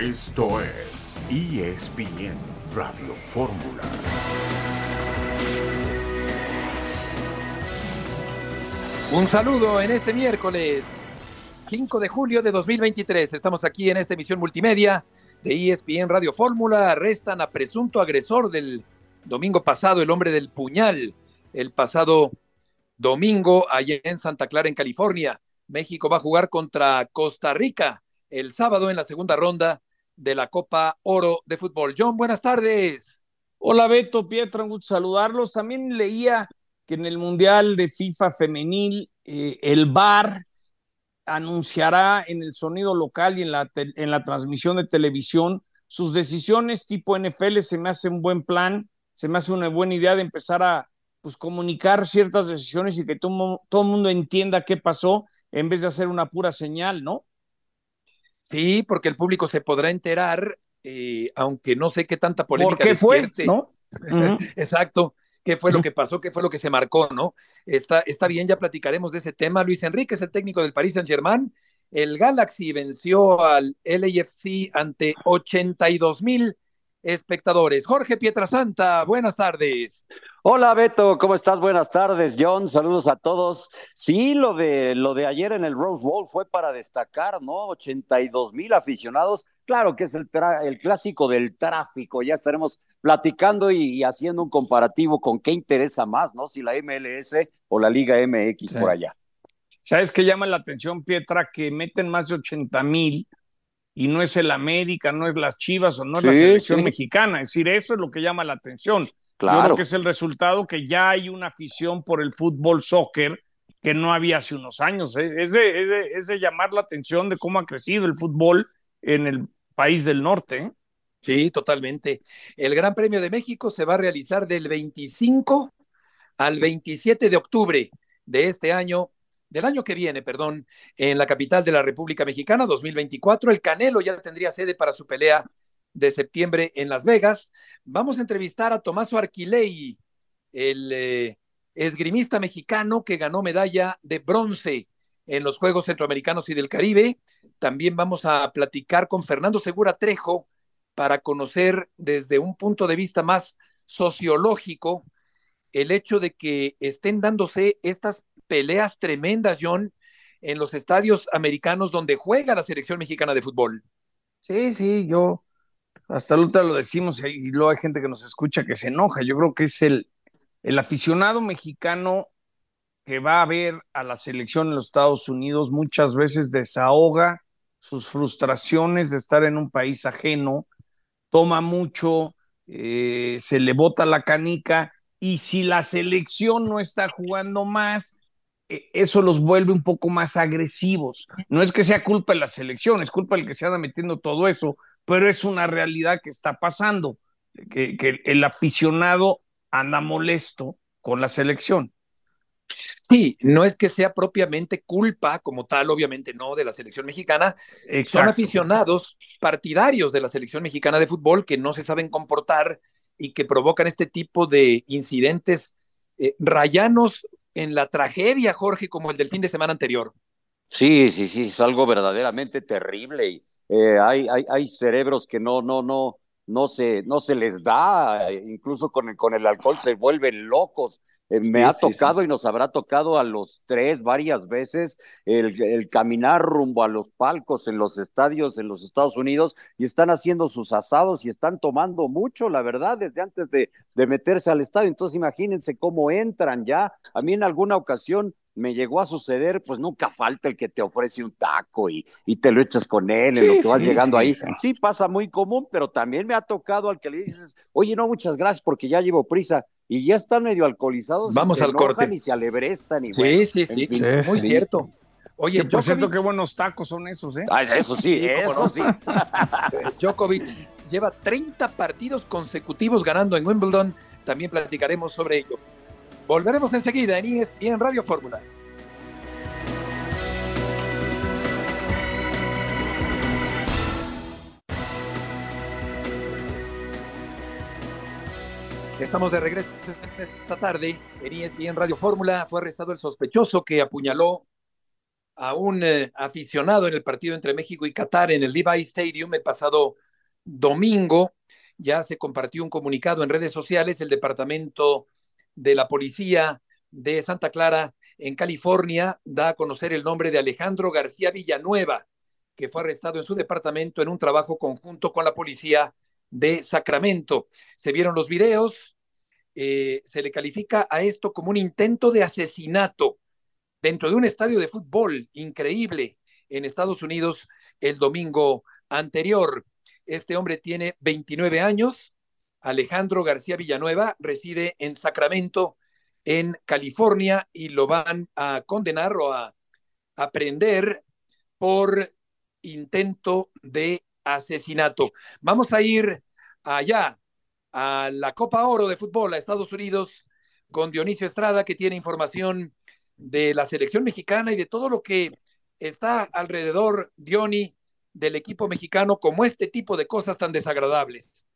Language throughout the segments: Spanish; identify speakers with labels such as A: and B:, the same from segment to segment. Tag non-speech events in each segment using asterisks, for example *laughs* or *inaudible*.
A: Esto es ESPN Radio Fórmula.
B: Un saludo en este miércoles 5 de julio de 2023. Estamos aquí en esta emisión multimedia de ESPN Radio Fórmula. Arrestan a presunto agresor del domingo pasado, el hombre del puñal, el pasado domingo allá en Santa Clara, en California. México va a jugar contra Costa Rica el sábado en la segunda ronda de la Copa Oro de Fútbol. John, buenas tardes.
C: Hola Beto, Pietra, un gusto saludarlos. También leía que en el Mundial de FIFA femenil eh, el VAR anunciará en el sonido local y en la, en la transmisión de televisión sus decisiones tipo NFL. Se me hace un buen plan, se me hace una buena idea de empezar a pues, comunicar ciertas decisiones y que todo, todo el mundo entienda qué pasó en vez de hacer una pura señal, ¿no?
B: Sí, porque el público se podrá enterar, eh, aunque no sé qué tanta polémica.
C: ¿Por qué fue? ¿No? *laughs*
B: Exacto. ¿Qué fue lo que pasó? ¿Qué fue lo que se marcó? ¿No? Está, está bien, ya platicaremos de ese tema. Luis Enrique es el técnico del Paris Saint-Germain. El Galaxy venció al LAFC ante 82 mil espectadores. Jorge Pietrasanta, buenas tardes.
D: Hola Beto, ¿cómo estás? Buenas tardes, John. Saludos a todos. Sí, lo de lo de ayer en el Rose Bowl fue para destacar, ¿no? 82 mil aficionados. Claro que es el, el clásico del tráfico. Ya estaremos platicando y, haciendo un comparativo con qué interesa más, ¿no? Si la MLS o la Liga MX por allá.
C: ¿Sabes qué llama la atención, Pietra? Que meten más de 80 mil y no es el América, no es las Chivas o no es la selección mexicana. Es decir, eso es lo que llama la atención. Claro. Yo creo que es el resultado que ya hay una afición por el fútbol soccer que no había hace unos años. Es, de, es, de, llamar la atención de cómo ha crecido el fútbol en el país del norte. ¿eh?
B: Sí, totalmente. El Gran Premio de México se va a realizar del 25 al 27 de octubre de este año del año que viene, perdón, en la capital de la República Mexicana, 2024. El Canelo ya tendría sede para su pelea de septiembre en Las Vegas. Vamos a entrevistar a Tomaso Arquilei, el eh, esgrimista mexicano que ganó medalla de bronce en los Juegos Centroamericanos y del Caribe. También vamos a platicar con Fernando Segura Trejo para conocer desde un punto de vista más sociológico el hecho de que estén dándose estas peleas tremendas, John, en los estadios americanos donde juega la selección mexicana de fútbol.
C: Sí, sí, yo hasta ahorita lo decimos y luego hay gente que nos escucha que se enoja. Yo creo que es el, el aficionado mexicano que va a ver a la selección en los Estados Unidos muchas veces desahoga sus frustraciones de estar en un país ajeno, toma mucho, eh, se le bota la canica y si la selección no está jugando más, eso los vuelve un poco más agresivos. No es que sea culpa de la selección, es culpa del que se anda metiendo todo eso, pero es una realidad que está pasando, que, el aficionado anda molesto con la selección.
B: Sí, no es que sea propiamente culpa como tal, obviamente no, de la selección mexicana. Son aficionados partidarios de la selección mexicana de fútbol que no se saben comportar y que provocan este tipo de incidentes eh, rayanos en la tragedia, Jorge, como el del fin de semana anterior.
D: Sí, sí, sí, es algo verdaderamente terrible. Y, eh, hay, hay, hay cerebros que no, no, no, no se, no se les da, incluso con el, con el alcohol se vuelven locos. Eh, me ha tocado y nos habrá tocado a los tres varias veces el, caminar rumbo a los palcos en los estadios en los Estados Unidos y están haciendo sus asados y están tomando mucho, la verdad, desde antes de, de meterse al estadio. Entonces imagínense cómo entran ya. A mí en alguna ocasión me llegó a suceder, pues nunca falta el que te ofrece un taco y, y te lo echas con él en lo que vas llegando ahí. Sí, pasa muy común, pero también me ha tocado al que le dices, oye, no, muchas gracias porque ya llevo prisa y ya están medio alcoholizados.
B: Vamos al corte.
D: Ni se alebrestan. Y
B: sí, sí, sí, muy cierto.
C: Oye, por cierto, qué buenos tacos son esos, ¿eh?
D: eso sí, *laughs* eso sí. *laughs*
B: Djokovic lleva 30 partidos consecutivos ganando en Wimbledon. También platicaremos sobre ello. Volveremos enseguida en ESPN Radio Fórmula. Estamos de regreso esta tarde en ESPN Radio Fórmula. Fue arrestado el sospechoso que apuñaló a un eh, aficionado en el partido entre México y Qatar en el Levi Stadium el pasado domingo. Ya se compartió un comunicado en redes sociales. El Departamento de la Policía de Santa Clara en California da a conocer el nombre de Alejandro García Villanueva, que fue arrestado en su departamento en un trabajo conjunto con la policía de Sacramento. Se vieron los videos, eh, se le califica a esto como un intento de asesinato dentro de un estadio de fútbol increíble en Estados Unidos el domingo anterior. Este hombre tiene 29 años. Alejandro García Villanueva reside en Sacramento, en California, y lo van a condenar o a, aprender por intento de asesinato. Vamos a ir allá a la Copa Oro de Fútbol a Estados Unidos con Dionisio Estrada, que tiene información de la selección mexicana y de todo lo que está alrededor, Diony, del equipo mexicano, como este tipo de cosas tan desagradables.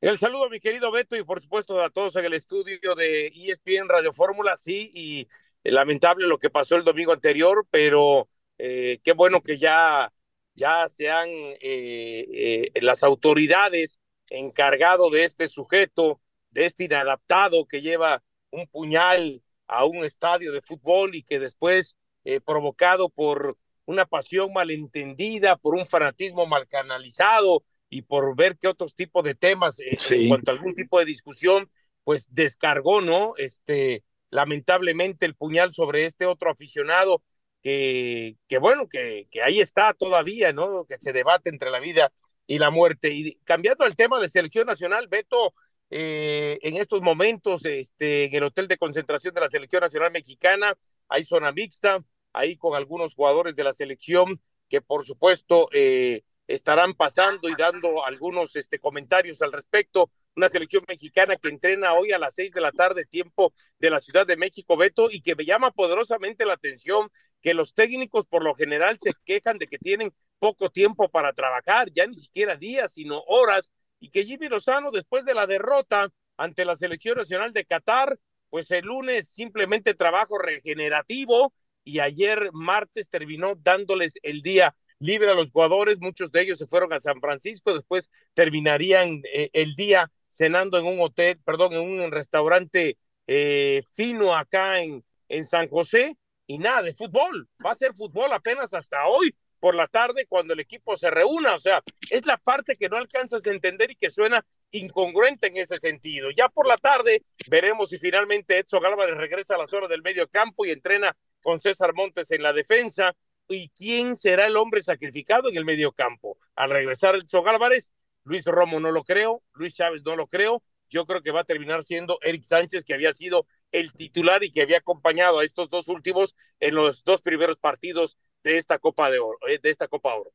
E: El saludo, mi querido Beto, y por supuesto a todos en el estudio de ESPN Radio Fórmula, sí, y lamentable lo que pasó el domingo anterior, pero eh, qué bueno que ya, ya se han eh, eh, las autoridades encargado de este sujeto, de este inadaptado que lleva un puñal a un estadio de fútbol y que después, eh, provocado por una pasión malentendida, por un fanatismo mal canalizado y por ver qué otros tipos de temas eh, en cuanto a algún tipo de discusión, pues descargó, ¿no? Este, lamentablemente el puñal sobre este otro aficionado que, que bueno, que, que ahí está todavía, ¿no? Que se debate entre la vida y la muerte. Y cambiando el tema de selección nacional, Beto, eh, en estos momentos este, en el hotel de concentración de la Selección Nacional Mexicana. Hay zona mixta, ahí con algunos jugadores de la selección que por supuesto eh, estarán pasando y dando algunos este, comentarios al respecto. Una selección mexicana que entrena hoy a las seis de la tarde, tiempo de la Ciudad de México, Beto, y que me llama poderosamente la atención que los técnicos por lo general se quejan de que tienen poco tiempo para trabajar, ya ni siquiera días, sino horas y que Jimmy Lozano, después de la derrota ante la selección nacional de Qatar, pues el lunes simplemente trabajo regenerativo y ayer martes terminó dándoles el día libre a los jugadores, muchos de ellos se fueron a San Francisco, después terminarían eh, el día cenando en un hotel, perdón, en un restaurante eh, fino acá en, en San José y nada de fútbol, va a ser fútbol apenas hasta hoy, por la tarde cuando el equipo se reúna. O sea, es la parte que no alcanzas a entender y que suena incongruente en ese sentido. Ya por la tarde veremos si finalmente Edson Álvarez regresa a la zona del medio campo y entrena con César Montes en la defensa. ¿Y quién será el hombre sacrificado en el medio campo? Al regresar Edson Álvarez, Luis Romo no lo creo, Luis Chávez no lo creo. Yo creo que va a terminar siendo Eric Sánchez, que había sido el titular y que había acompañado a estos dos últimos en los dos primeros partidos de esta Copa de Oro, eh, de esta Copa Oro.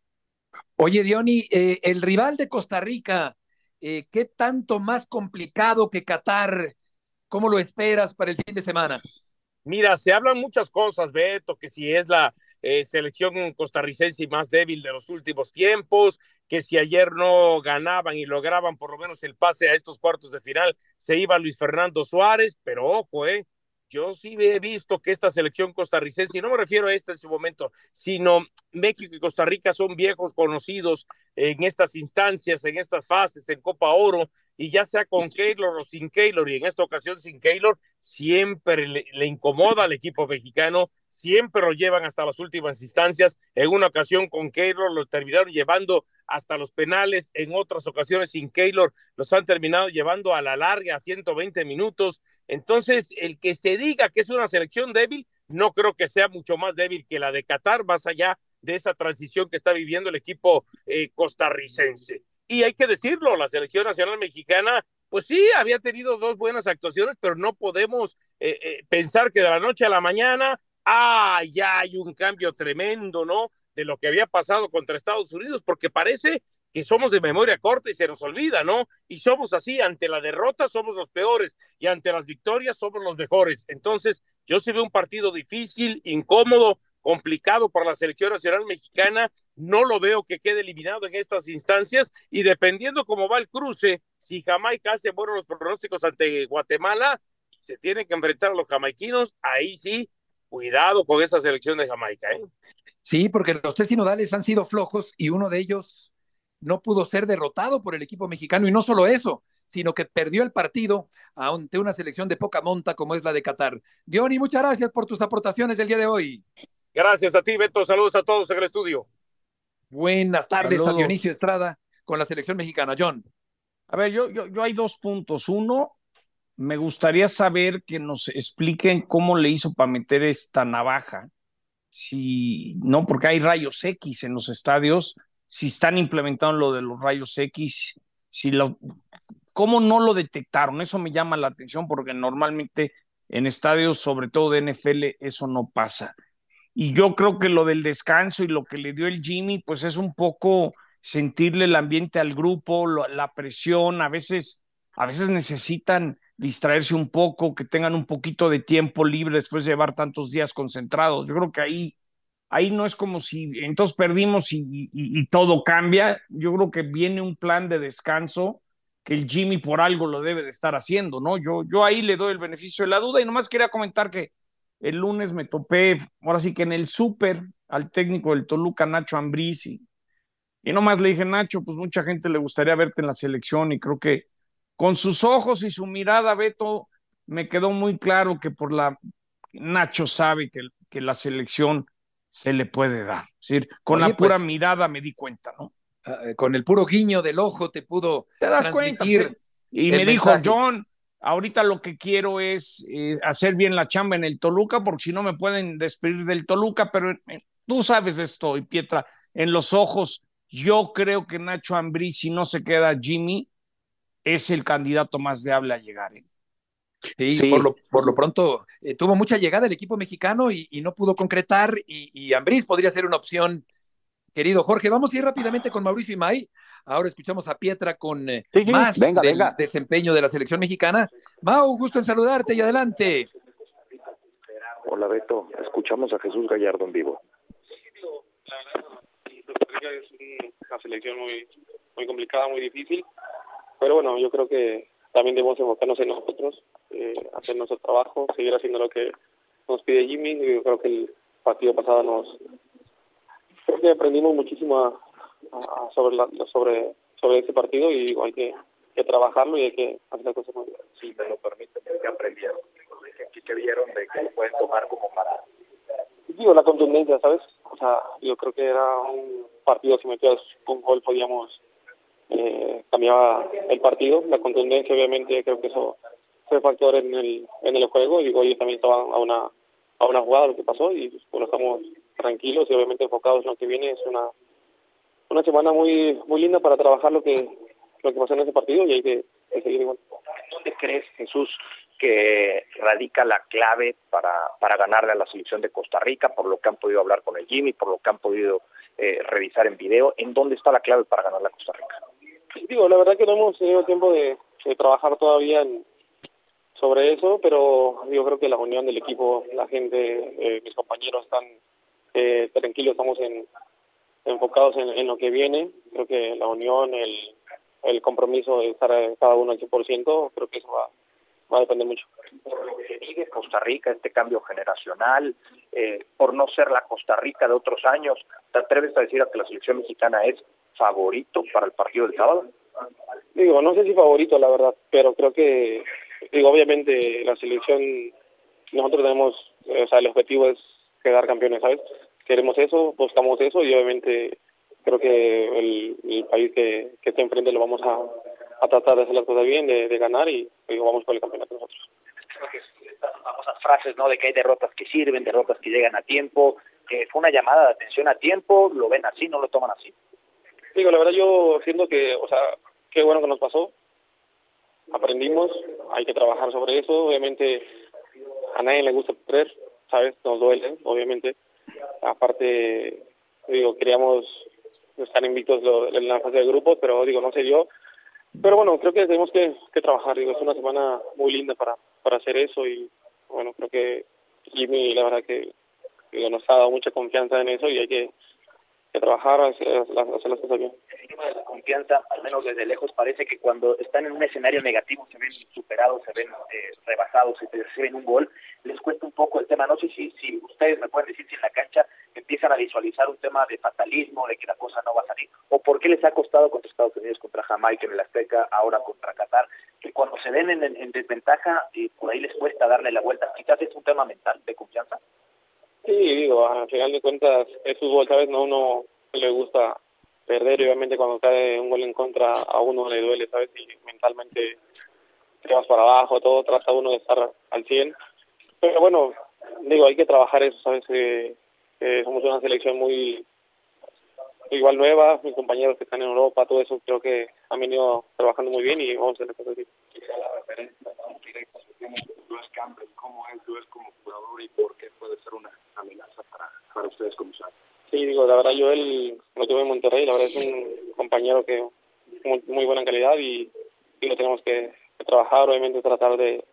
B: Oye, Diony, eh, el rival de Costa Rica, eh, ¿qué tanto más complicado que Qatar? ¿Cómo lo esperas para el fin de semana?
E: Mira, se hablan muchas cosas, Beto, que si es la selección costarricense más débil de los últimos tiempos, que si ayer no ganaban y lograban por lo menos el pase a estos cuartos de final, se iba Luis Fernando Suárez, pero ojo, eh, yo sí he visto que esta selección costarricense, y no me refiero a esta en su momento, sino México y Costa Rica son viejos conocidos en estas instancias, en estas fases, en Copa Oro, y ya sea con Keylor o sin Keylor, y en esta ocasión sin Keylor, siempre le, le, incomoda al equipo mexicano, siempre lo llevan hasta las últimas instancias. En una ocasión con Keylor lo terminaron llevando hasta los penales, en otras ocasiones sin Keylor los han terminado llevando a la larga a 120 minutos. Entonces, el que se diga que es una selección débil, no creo que sea mucho más débil que la de Qatar, más allá de esa transición que está viviendo el equipo eh, costarricense. Y hay que decirlo, la selección nacional mexicana, pues sí, había tenido dos buenas actuaciones, pero no podemos eh, eh, pensar que de la noche a la mañana, ah, ya hay un cambio tremendo, ¿no? De lo que había pasado contra Estados Unidos, porque parece que somos de memoria corta y se nos olvida, ¿no? Y somos así, ante la derrota somos los peores y ante las victorias somos los mejores. Entonces, yo sí veo un partido difícil, incómodo, complicado para la selección nacional mexicana. No lo veo que quede eliminado en estas instancias y dependiendo cómo va el cruce, si Jamaica hace buenos los pronósticos ante Guatemala, se tiene que enfrentar a los jamaiquinos, ahí sí cuidado con esta selección de Jamaica. ¿eh?
B: Sí, porque los tres sinodales han sido flojos y uno de ellos no pudo ser derrotado por el equipo mexicano y no solo eso, sino que perdió el partido ante una selección de poca monta como es la de Qatar. Diony, muchas gracias por tus aportaciones del día de hoy.
E: Gracias a ti, Beto. Saludos a todos en el estudio.
B: Buenas tardes a Dionisio Estrada con la selección mexicana. John.
C: A ver, yo, yo, yo hay dos puntos. Uno, me gustaría saber que nos expliquen cómo le hizo para meter esta navaja. Si no, porque hay rayos X en los estadios, si están implementando lo de los rayos X, si lo, cómo no lo detectaron. Eso me llama la atención porque normalmente en estadios, sobre todo de NFL, eso no pasa. Y yo creo que lo del descanso y lo que le dio el Jimmy, pues es un poco sentirle el ambiente al grupo, la presión, a veces, a veces necesitan distraerse un poco, que tengan un poquito de tiempo libre después de llevar tantos días concentrados. Yo creo que ahí, ahí no es como si entonces perdimos y, todo cambia. Yo creo que viene un plan de descanso que el Jimmy por algo lo debe de estar haciendo, ¿no? Yo, yo ahí le doy el beneficio de la duda y nomás quería comentar que el lunes me topé, ahora sí que en el súper, al técnico del Toluca, Nacho Ambriz, y y nomás le dije, Nacho, pues mucha gente le gustaría verte en la selección y creo que con sus ojos y su mirada, Beto, me quedó muy claro que por la Nacho sabe que, que la selección se le puede dar. Es decir, con la pura pues, mirada me di cuenta, ¿no?
B: Ah, eh, con el puro guiño del ojo te pudo
C: ¿Te das cuenta? Y me dijo, John, ahorita lo que quiero es eh, hacer bien la chamba en el Toluca, porque si no me pueden despedir del Toluca, pero eh, tú sabes esto, y Pietra, en los ojos yo creo que Nacho Ambrí, si no se queda Jimmy, es el candidato más viable a llegar. ¿eh?
B: Sí, Por, lo, por, lo, pronto eh, tuvo mucha llegada el equipo mexicano y, y no pudo concretar y, y Ambriz podría ser una opción, querido Jorge. Vamos a ir rápidamente con Mauricio y May. Ahora escuchamos a Pietra con eh, sí, sí, más venga, del venga. desempeño de la selección mexicana. Mau, gusto en saludarte y adelante.
F: Hola Beto, escuchamos a Jesús Gallardo en vivo
G: es una selección muy, muy complicada, muy difícil, pero bueno, yo creo que también debemos enfocarnos en nosotros, eh, hacer nuestro trabajo, seguir haciendo lo que nos pide Jimmy. Yo creo que el partido pasado nos creo que aprendimos muchísimo a, a sobre la, sobre sobre ese partido y hay que, que trabajarlo y hay que hacer las cosas muy bien.
F: Si me lo permiten, ¿qué aprendieron? ¿Qué, qué vieron de que pueden tomar como para
G: digo, la contundencia, ¿sabes? O sea, yo creo que era un partido, si metías un gol podíamos eh, cambiar el partido. La contundencia, obviamente, creo que eso fue factor en el, en el juego. Y hoy también estaban a una, a una jugada lo que pasó y bueno, estamos tranquilos y obviamente enfocados en lo que viene. Es una, una semana muy, muy linda para trabajar lo que, lo que pasó en ese partido y hay que, seguir igual.
F: ¿Dónde crees, Jesús, que radica la clave para, para ganarle a la selección de Costa Rica, por lo que han podido hablar con el Jimmy, por lo que han podido eh, revisar en video. ¿En dónde está la clave para ganarle a Costa Rica?
G: Digo, la verdad que no hemos tenido tiempo de, de trabajar todavía en, sobre eso, pero yo creo que la unión del equipo, la gente, eh, mis compañeros están eh, tranquilos, estamos en, enfocados en, en, lo que viene. Creo que la unión, el, el compromiso de estar cada uno al 100%, creo que eso va, va a depender mucho.
F: Que vive Costa Rica, este cambio generacional, eh, por no ser la Costa Rica de otros años, ¿te atreves a decir a que la selección mexicana es favorito para el partido del sábado?
G: Digo, no sé si favorito, la verdad, pero creo que, digo, obviamente la selección, nosotros tenemos, o sea, el objetivo es quedar campeones, ¿sabes? Queremos eso, buscamos eso y obviamente creo que el, el país que, que esté enfrente lo vamos a, a tratar de hacer las cosas bien, de, de ganar y, vamos por el campeonato nosotros.
F: Creo que estas famosas frases, ¿no? De que hay derrotas que sirven, derrotas que llegan a tiempo, que fue una llamada de atención a tiempo, lo ven así, no lo toman así.
G: Digo, la verdad yo siento que, o sea, qué bueno que nos pasó, aprendimos, hay que trabajar sobre eso, obviamente a nadie le gusta perder, ¿sabes? Nos duele, obviamente. Aparte, digo, queríamos estar invictos en la fase de grupos, pero digo, no sé yo, pero bueno, creo que tenemos que, que trabajar, digo, es una semana muy linda para, para hacer eso y bueno, creo que Jimmy la verdad que digo, nos ha dado mucha confianza en eso y hay que, que las, cosas bien.
F: El tema de la confianza, al menos desde lejos, parece que cuando están en un escenario negativo se ven superados, se ven eh, rebasados, se reciben un gol, les cuesta un poco el tema. No sé si, si ustedes me pueden decir si en la cancha empiezan a visualizar un tema de fatalismo, de que la cosa no va a salir, o por qué les ha costado contra Estados Unidos, contra Jamaica en el Azteca, ahora contra Qatar, que cuando se ven en, en desventaja, y por ahí les cuesta darle la vuelta. Quizás es un tema mental, de confianza.
G: Sí, digo, al final de cuentas es fútbol, ¿sabes? No uno le gusta perder obviamente cuando cae un gol en contra a uno le duele, ¿sabes? Y mentalmente te vas para abajo, todo, trata uno de estar al 100. Pero bueno, digo, hay que trabajar eso, ¿sabes? Eh, eh, somos una selección muy igual nueva, mis compañeros que están en Europa, todo eso creo que han venido trabajando muy bien y vamos a hacer así.
H: la referencia directa que tiene Luis Campbell, cómo es Luis como jugador y por qué puede ser una amenaza para, para ustedes como saben.
G: Sí, digo, la verdad yo él lo tuve en Monterrey, la verdad es un compañero que muy, muy buena calidad y, y lo tenemos que, que, trabajar, obviamente tratar de,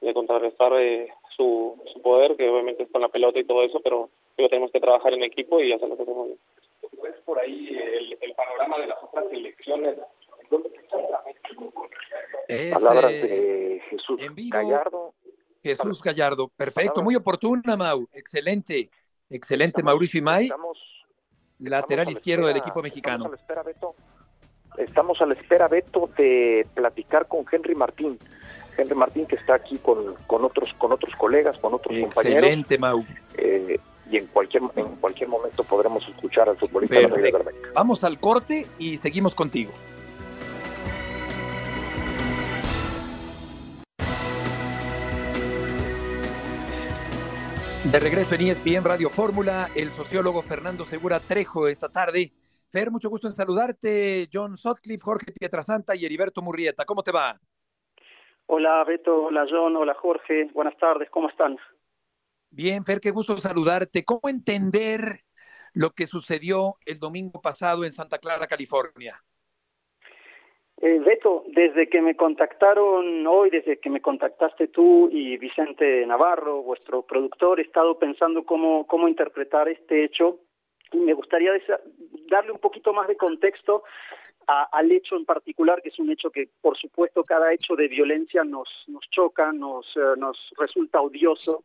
G: de contrarrestar eh, su, su poder, que obviamente es con la pelota y todo eso, pero lo tenemos que trabajar en equipo y hacer lo que hacemos bien.
H: ¿Ves por ahí el, el panorama de las otras elecciones? ¿Dónde
B: Es,
F: Palabras de Jesús
B: en vivo.
F: Gallardo.
B: Jesús Gallardo, perfecto, muy oportuna, Mau, excelente, excelente, Mauricio Imay,
F: Estamos,
B: lateral
F: estamos a la
B: izquierdo del
F: espera-
B: equipo mexicano.
F: Estamos a la espera, Beto. Estamos a la espera, Beto, de platicar con Henry Martín. Henry Martín que está aquí con, con otros con otros colegas, con otros compañeros.
B: Excelente, Mau.
F: eh, y en cualquier en cualquier momento podremos escuchar al futbolista de la Liga
B: Perfecto.
F: Verdeca.
B: Vamos al corte y seguimos contigo. De regreso en ESPN Radio Fórmula, el sociólogo Fernando Segura Trejo esta tarde. Fer, mucho gusto en saludarte. John Sutcliffe, Jorge Pietrasanta y Heriberto Murrieta. ¿Cómo te va?
I: Hola Beto, hola John, hola Jorge, buenas tardes, ¿cómo están?
B: Bien, Fer, qué gusto saludarte. ¿Cómo entender lo que sucedió el domingo pasado en Santa Clara, California?
I: Eh, Beto, desde que me contactaron hoy, desde que me contactaste tú y Vicente Navarro, vuestro productor, he estado pensando cómo, cómo interpretar este hecho y me gustaría darle un poquito más de contexto a- al hecho en particular, que es un hecho que, por supuesto, cada hecho de violencia nos, nos choca, nos, eh, nos resulta odioso.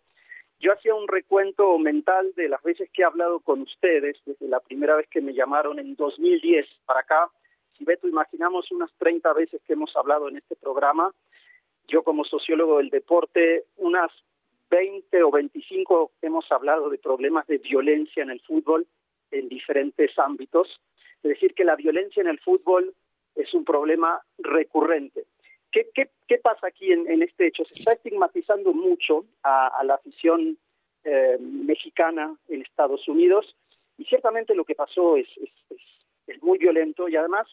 I: Yo hacía un recuento mental de las veces que he hablado con ustedes, desde la primera vez que me llamaron en 2010 para acá. Si Beto, imaginamos unas 30 veces que hemos hablado en este programa, yo como sociólogo del deporte, unas 20 o 25 hemos hablado de problemas de violencia en el fútbol en diferentes ámbitos. Es decir, que la violencia en el fútbol es un problema recurrente. ¿Qué, qué, qué pasa aquí en, en, este hecho? Se está estigmatizando mucho a, la afición eh, mexicana en Estados Unidos y ciertamente lo que pasó es, es, es, muy violento y además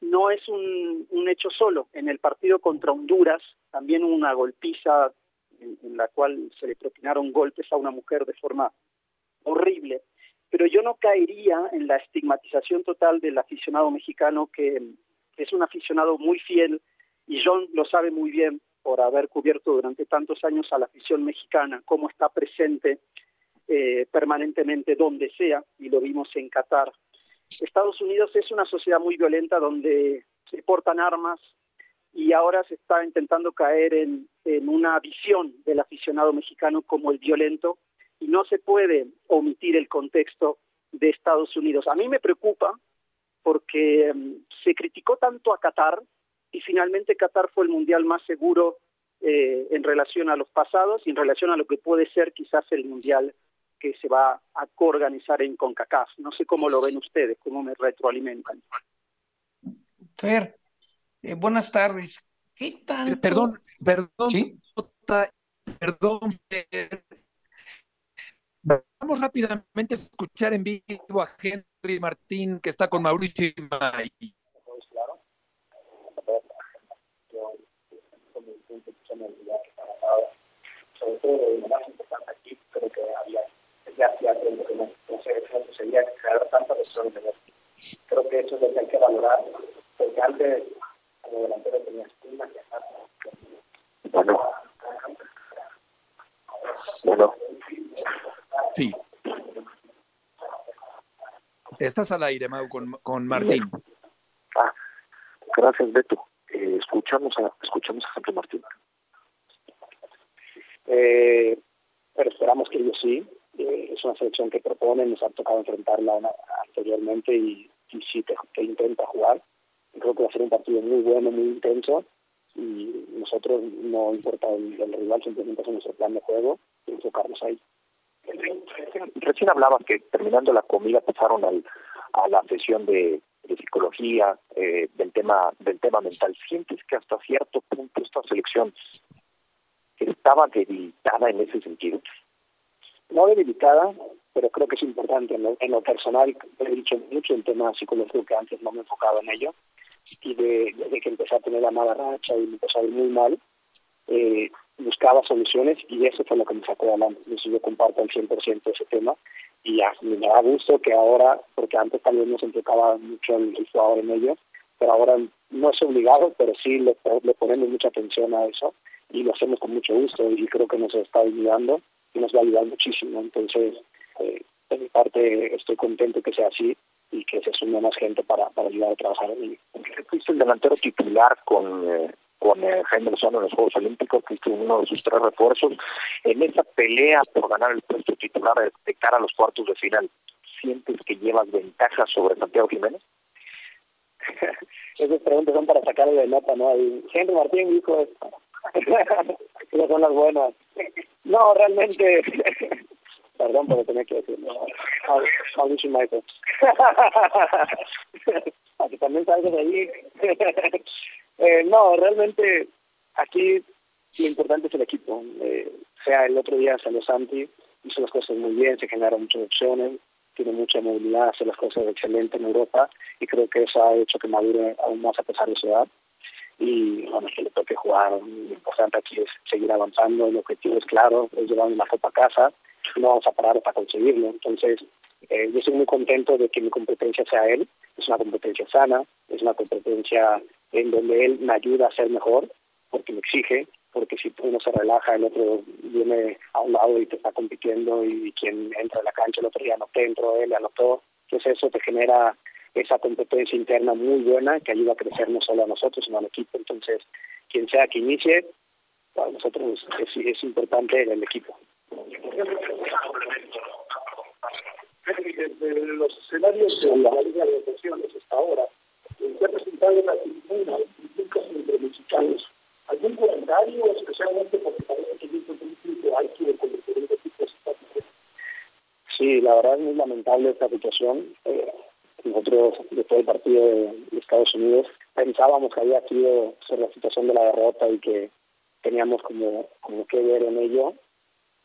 I: no es un, un, hecho solo. En el partido contra Honduras también una golpiza en, la cual se le propinaron golpes a una mujer de forma horrible pero yo no caería en la estigmatización total del aficionado mexicano que, es un aficionado muy fiel y John lo sabe muy bien por haber cubierto durante tantos años a la afición mexicana, cómo está presente eh, permanentemente donde sea, y lo vimos en Qatar. Estados Unidos es una sociedad muy violenta donde se portan armas y ahora se está intentando caer en, una visión del aficionado mexicano como el violento y no se puede omitir el contexto de Estados Unidos. A mí me preocupa porque um, se criticó tanto a Qatar y finalmente Qatar fue el mundial más seguro eh, en relación a los pasados y en relación a lo que puede ser quizás el mundial que se va a coorganizar en CONCACAF. No sé cómo lo ven ustedes, cómo me retroalimentan.
C: Fer, eh, buenas tardes. ¿Qué tal?
B: Perdón, perdón,
C: ¿Sí?
B: perdón. Vamos rápidamente a escuchar en vivo a Henry Martín, que está con Mauricio y May.
F: Sobre todo, lo más importante aquí, creo que había, ya hacía tiempo que no, no sé, no sería crear tanta presión de Creo que eso es lo que hay que valorar, porque antes, como delantero, tenía estima que Bueno. Bueno.
B: Sí. Estás al aire, Mau, con, con Martín.
J: Ah, gracias, Beto. Eh, escuchamos a escuchamos a Santo Martín.
F: Eh, pero esperamos que ellos sí. Eh, es una selección que propone, nos ha tocado enfrentarla anteriormente y, y sí que intenta jugar. Creo que va a ser un partido muy bueno, muy intenso y nosotros no importa el, rival, simplemente es nuestro plan de juego y enfocarnos ahí.
J: Recién hablabas que terminando la comida pasaron al, a la sesión de, de psicología, eh, del tema del tema mental. ¿Sientes que hasta cierto punto esta selección estaba debilitada en ese sentido?
F: No debilitada, pero creo que es importante. En lo, personal, he dicho mucho en tema psicológico que antes no me enfocaba en ello. Y de, que empecé a tener la mala racha y me empezó a ir muy mal, eh, buscaba soluciones y eso fue lo que me sacó adelante. Entonces yo comparto al 100% ese tema y ya, me da gusto que ahora, porque antes tal vez no se enfocaba mucho el, jugador en ello, pero ahora no es obligado, pero sí le, le ponemos mucha atención a eso y lo hacemos con mucho gusto y creo que nos está ayudando y nos va a ayudar muchísimo. Entonces, eh, de mi parte, estoy contento que sea así y que se sume más gente para, para ayudar a trabajar en ello.
J: Fuiste el delantero titular con, eh, con eh, Jaime en los Juegos Olímpicos, fuiste uno de sus tres refuerzos. En esa pelea por ganar el puesto titular de, cara a los cuartos de final, ¿sientes que llevas ventaja sobre Santiago Jiménez? *laughs*
F: Esas preguntas son para sacarle de nota, ¿no? Y Henry Martín dijo esto. *laughs* Son las buenas. No, realmente, *laughs* perdón por tener que decirlo. Mauricio Michael. Aquí también salgas de allí. Eh, no, realmente aquí lo importante es el equipo. Eh, sea el otro día salió Santi, hizo las cosas muy bien, se generaron muchas opciones, tiene mucha movilidad, hace las cosas excelente en Europa y creo que eso ha hecho que madure aún más a pesar de su edad y bueno, que le toque jugar. Lo importante aquí es seguir avanzando, el objetivo es claro, es llevar una copa a casa, no vamos a parar hasta conseguirlo. Entonces, eh, yo estoy muy contento de que mi competencia sea él, es una competencia sana, es una competencia en donde él me ayuda a ser mejor, porque me exige, porque si uno se relaja, el otro viene a un lado y te está compitiendo y quien entra a la cancha el otro día anotó, entró él, anotó. Entonces eso te genera esa competencia interna muy buena que ayuda a crecer no solo a nosotros, sino al equipo. Entonces, quien sea que inicie, para nosotros es, es importante el, equipo.
H: Desde los escenarios de la Liga de Naciones hasta ahora, se ha presentado una tribuna entre mexicanos. ¿Algún comentario, especialmente porque parece que principio hay que con diferentes tipos de
F: Sí, la verdad es muy lamentable esta situación. Eh, nosotros, después del partido de, de, Estados Unidos, pensábamos que había sido sobre la situación de la derrota y que teníamos como, como que ver en ello,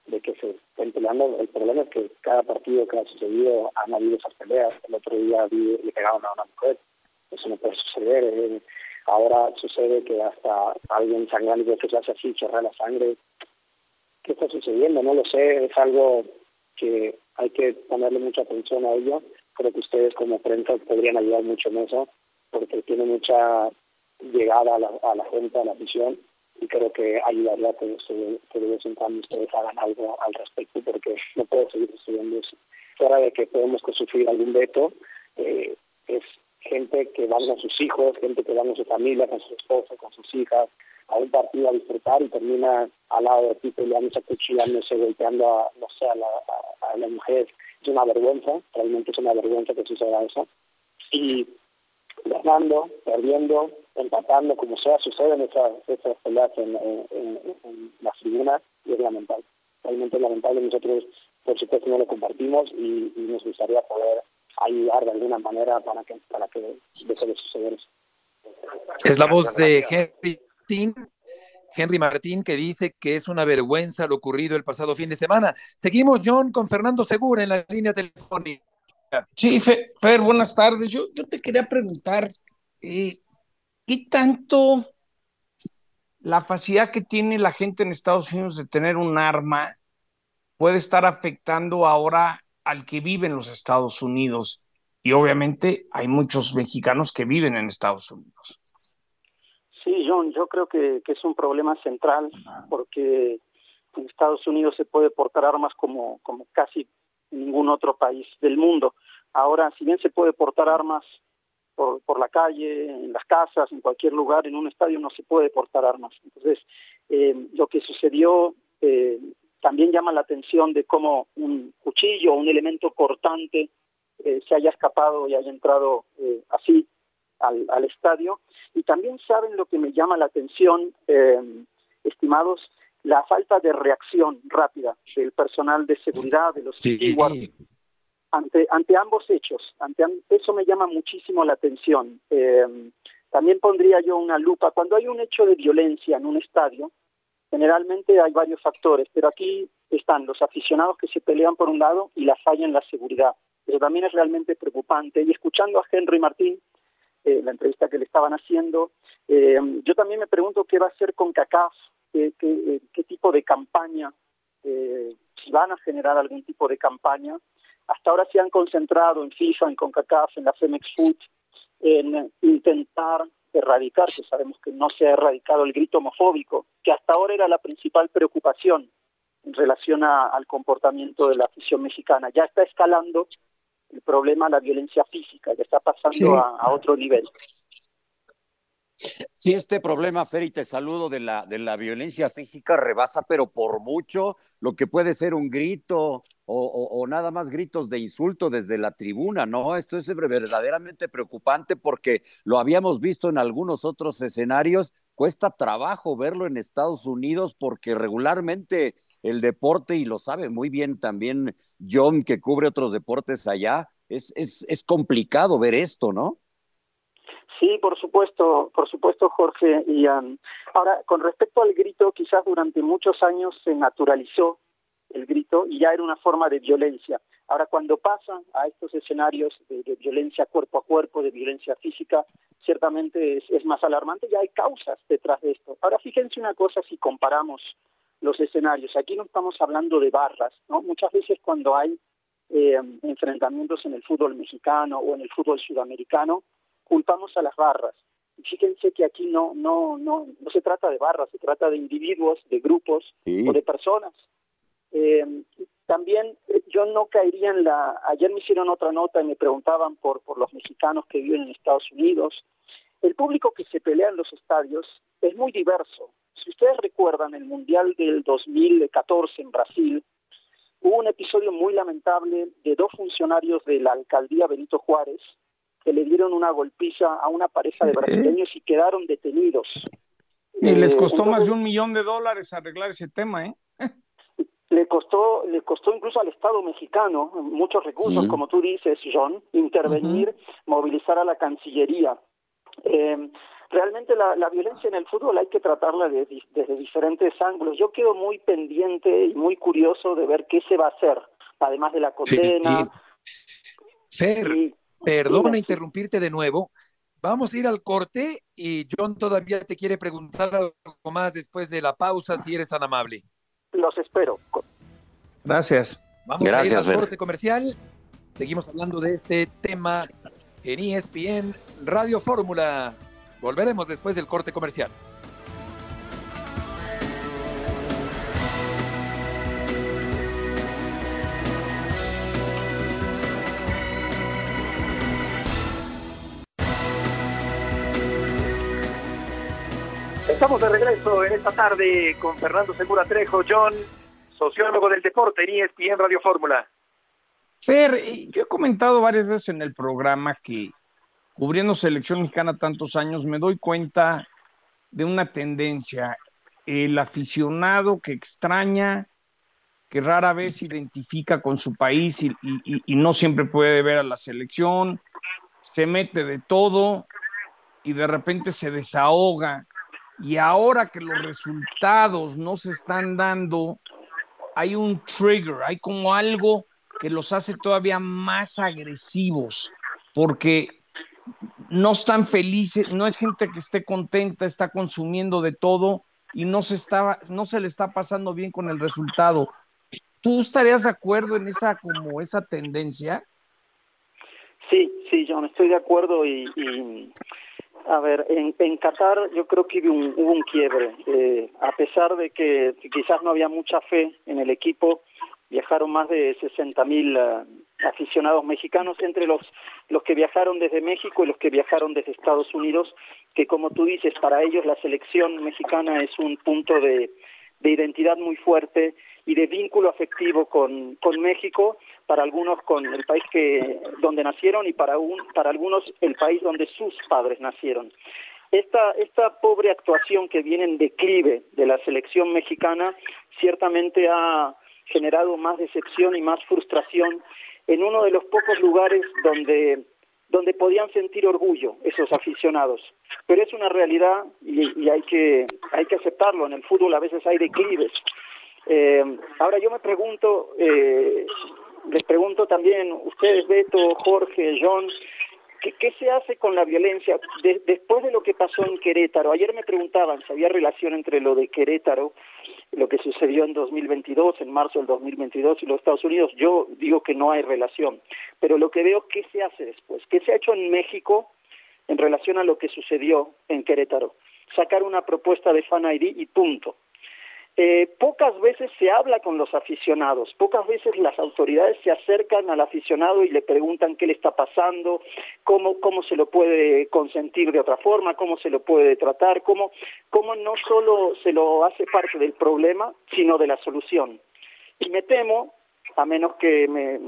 F: de que se estén peleando. El problema es que cada partido que ha sucedido han habido esas peleas. El otro día vi, le pegaron a una mujer. Eso no puede suceder. Eh, ahora sucede que hasta alguien sangrando que se hace así, chorrea la sangre. ¿Qué está sucediendo? No lo sé. Es algo que hay que ponerle mucha atención a ello creo que ustedes como prensa podrían ayudar mucho en eso, porque tiene mucha llegada a la, a la gente, a la afición, y creo que ayudaría que, se, que de vez en cuando ustedes hagan algo al respecto, porque no puedo seguir estudiando eso. Fuera de que podemos sufrir algún veto, eh, es gente que van con sus hijos, gente que van con su familia, con su esposa, con sus hijas, a un partido a disfrutar y termina al lado de ti peleándose, acuchillándose, golpeando a, no sé, a la, a, a la mujer es una vergüenza, realmente es una vergüenza que suceda eso. Y ganando, perdiendo, empatando, como sea, suceden esas, esas peleas en, en, en, en las tribunas y es lamentable. Realmente es lamentable. Nosotros, por supuesto, no lo compartimos y, y nos gustaría poder ayudar de alguna manera para que para que deje de suceder eso.
B: Es la voz de Henry Martín, Henry Martín, que dice que es una vergüenza lo ocurrido el pasado fin de semana. Seguimos, John, con Fernando Segura en la línea telefónica.
C: Sí, Fer, Fer buenas tardes. Yo, yo te quería preguntar, eh, ¿qué tanto la facilidad que tiene la gente en Estados Unidos de tener un arma puede estar afectando ahora al que vive en los Estados Unidos? Y obviamente hay muchos mexicanos que viven en Estados Unidos.
I: Sí, John, yo creo que, es un problema central porque en Estados Unidos se puede portar armas como, como casi ningún otro país del mundo. Ahora, si bien se puede portar armas por, por la calle, en las casas, en cualquier lugar, en un estadio no se puede portar armas. Entonces, eh, lo que sucedió eh, también llama la atención de cómo un cuchillo, un elemento cortante, eh, se haya escapado y haya entrado eh, así al, al, estadio. Y también saben lo que me llama la atención, eh, estimados, la falta de reacción rápida del personal de seguridad, de los
B: Sí.
I: ante, ante ambos hechos. Ante, eso me llama muchísimo la atención. Eh, también pondría yo una lupa. Cuando hay un hecho de violencia en un estadio, generalmente hay varios factores, pero aquí están los aficionados que se pelean por un lado y la falla en la seguridad. Pero también es realmente preocupante. Y escuchando a Henry Martín, eh, la entrevista que le estaban haciendo, eh, yo también me pregunto qué va a hacer con CACAF, qué, qué, qué tipo de campaña, eh, si van a generar algún tipo de campaña. Hasta ahora se han concentrado en FIFA, en CONCACAF, en la Femex Food, en intentar erradicar, que sabemos que no se ha erradicado el grito homofóbico, que hasta ahora era la principal preocupación en relación a, al comportamiento de la afición mexicana. Ya está escalando el problema la violencia física, ya está pasando
D: Sí.
I: a, a otro nivel.
D: Sí, este problema, Fer, y te saludo, de la, de la violencia física rebasa, pero por mucho, lo que puede ser un grito o, o- nada más gritos de insulto desde la tribuna, ¿no? Esto es verdaderamente preocupante porque lo habíamos visto en algunos otros escenarios. Cuesta trabajo verlo en Estados Unidos porque regularmente el deporte, y lo sabe muy bien también John, que cubre otros deportes allá, es, es, es complicado ver esto, ¿no?
I: Sí, por supuesto, por supuesto, Jorge. Y um, ahora, con respecto al grito, quizás durante muchos años se naturalizó el grito y ya era una forma de violencia. Ahora, cuando pasan a estos escenarios de, de violencia cuerpo a cuerpo, de violencia física, ciertamente es, es más alarmante. Ya hay causas detrás de esto. Ahora, fíjense una cosa si comparamos los escenarios. Aquí no estamos hablando de barras, ¿no? Muchas veces cuando hay eh, enfrentamientos en el fútbol mexicano o en el fútbol sudamericano, culpamos a las barras. Y Fíjense que aquí no, no, no, no se trata de barras, se trata de individuos, de grupos
D: Sí.
I: o de personas. Eh, también eh, yo no caería en la... Ayer me hicieron otra nota y me preguntaban por, por los mexicanos que viven en Estados Unidos. El público que se pelea en los estadios es muy diverso. Si ustedes recuerdan el Mundial del 2014 en Brasil, hubo un episodio muy lamentable de dos funcionarios de la alcaldía Benito Juárez que le dieron una golpiza a una pareja de brasileños y quedaron detenidos.
C: Y les
I: Eh,
C: costó más
I: entonces,
C: de un millón de dólares arreglar ese tema, ¿eh?
I: Le costó le costó incluso al Estado mexicano muchos recursos,
D: Sí.
I: como tú dices, John, intervenir, movilizar a la Cancillería. Eh, realmente la, la violencia en el fútbol hay que tratarla de- desde diferentes ángulos. Yo quedo muy pendiente y muy curioso de ver qué se va a hacer, además de la condena.
B: Fer,
I: y-
B: perdona interrumpirte de nuevo. Vamos a ir al corte y John todavía te quiere preguntar algo más después de la pausa, si eres tan amable.
I: Los espero.
C: Gracias.
B: Vamos a ir
D: Gracias,
B: al corte comercial. Seguimos hablando de este tema en ESPN Radio Fórmula. Volveremos después del corte comercial.
F: Estamos de regreso en esta tarde con Fernando Segura Trejo, John, sociólogo del deporte en ESPN Radio Fórmula.
C: Fer, yo he comentado varias veces en el programa que cubriendo selección mexicana tantos años me doy cuenta de una tendencia. El aficionado que extraña, que rara vez se identifica con su país y, y- y no siempre puede ver a la selección, se mete de todo y de repente se desahoga. Y ahora que los resultados no se están dando, hay un trigger, hay como algo que los hace todavía más agresivos, porque no están felices, no es gente que esté contenta, está consumiendo de todo y no se está, no se le está pasando bien con el resultado. ¿Tú estarías de acuerdo en esa como esa tendencia?
I: Sí, sí, John, estoy de acuerdo y, y, a ver, en, en Qatar yo creo que hubo un, quiebre. Eh, a pesar de que quizás no había mucha fe en el equipo, viajaron más de 60 mil aficionados mexicanos entre los los que viajaron desde México y los que viajaron desde Estados Unidos, que como tú dices, para ellos la selección mexicana es un punto de, de identidad muy fuerte y de vínculo afectivo con, con México, para algunos con el país que donde nacieron y para un, para algunos el país donde sus padres nacieron. Esta, esta pobre actuación que viene en declive de la selección mexicana ciertamente ha generado más decepción y más frustración en uno de los pocos lugares donde donde podían sentir orgullo esos aficionados. Pero es una realidad y, y hay que hay que aceptarlo. En el fútbol a veces hay declives. Eh, ahora yo me pregunto, eh, les pregunto también, ustedes, Beto, Jorge, John, ¿qué, se hace con la violencia de, después de lo que pasó en Querétaro? Ayer me preguntaban si había relación entre lo de Querétaro lo que sucedió en 2022, en marzo del 2022 y los Estados Unidos, yo digo que no hay relación. Pero lo que veo, ¿qué se hace después? ¿Qué se ha hecho en México en relación a lo que sucedió en Querétaro? Sacar una propuesta de Fan ID y punto. Eh, pocas veces se habla con los aficionados, pocas veces las autoridades se acercan al aficionado y le preguntan qué le está pasando, cómo, cómo se lo puede consentir de otra forma, cómo se lo puede tratar, cómo, cómo no solo se lo hace parte del problema, sino de la solución. Y me temo, a menos que me,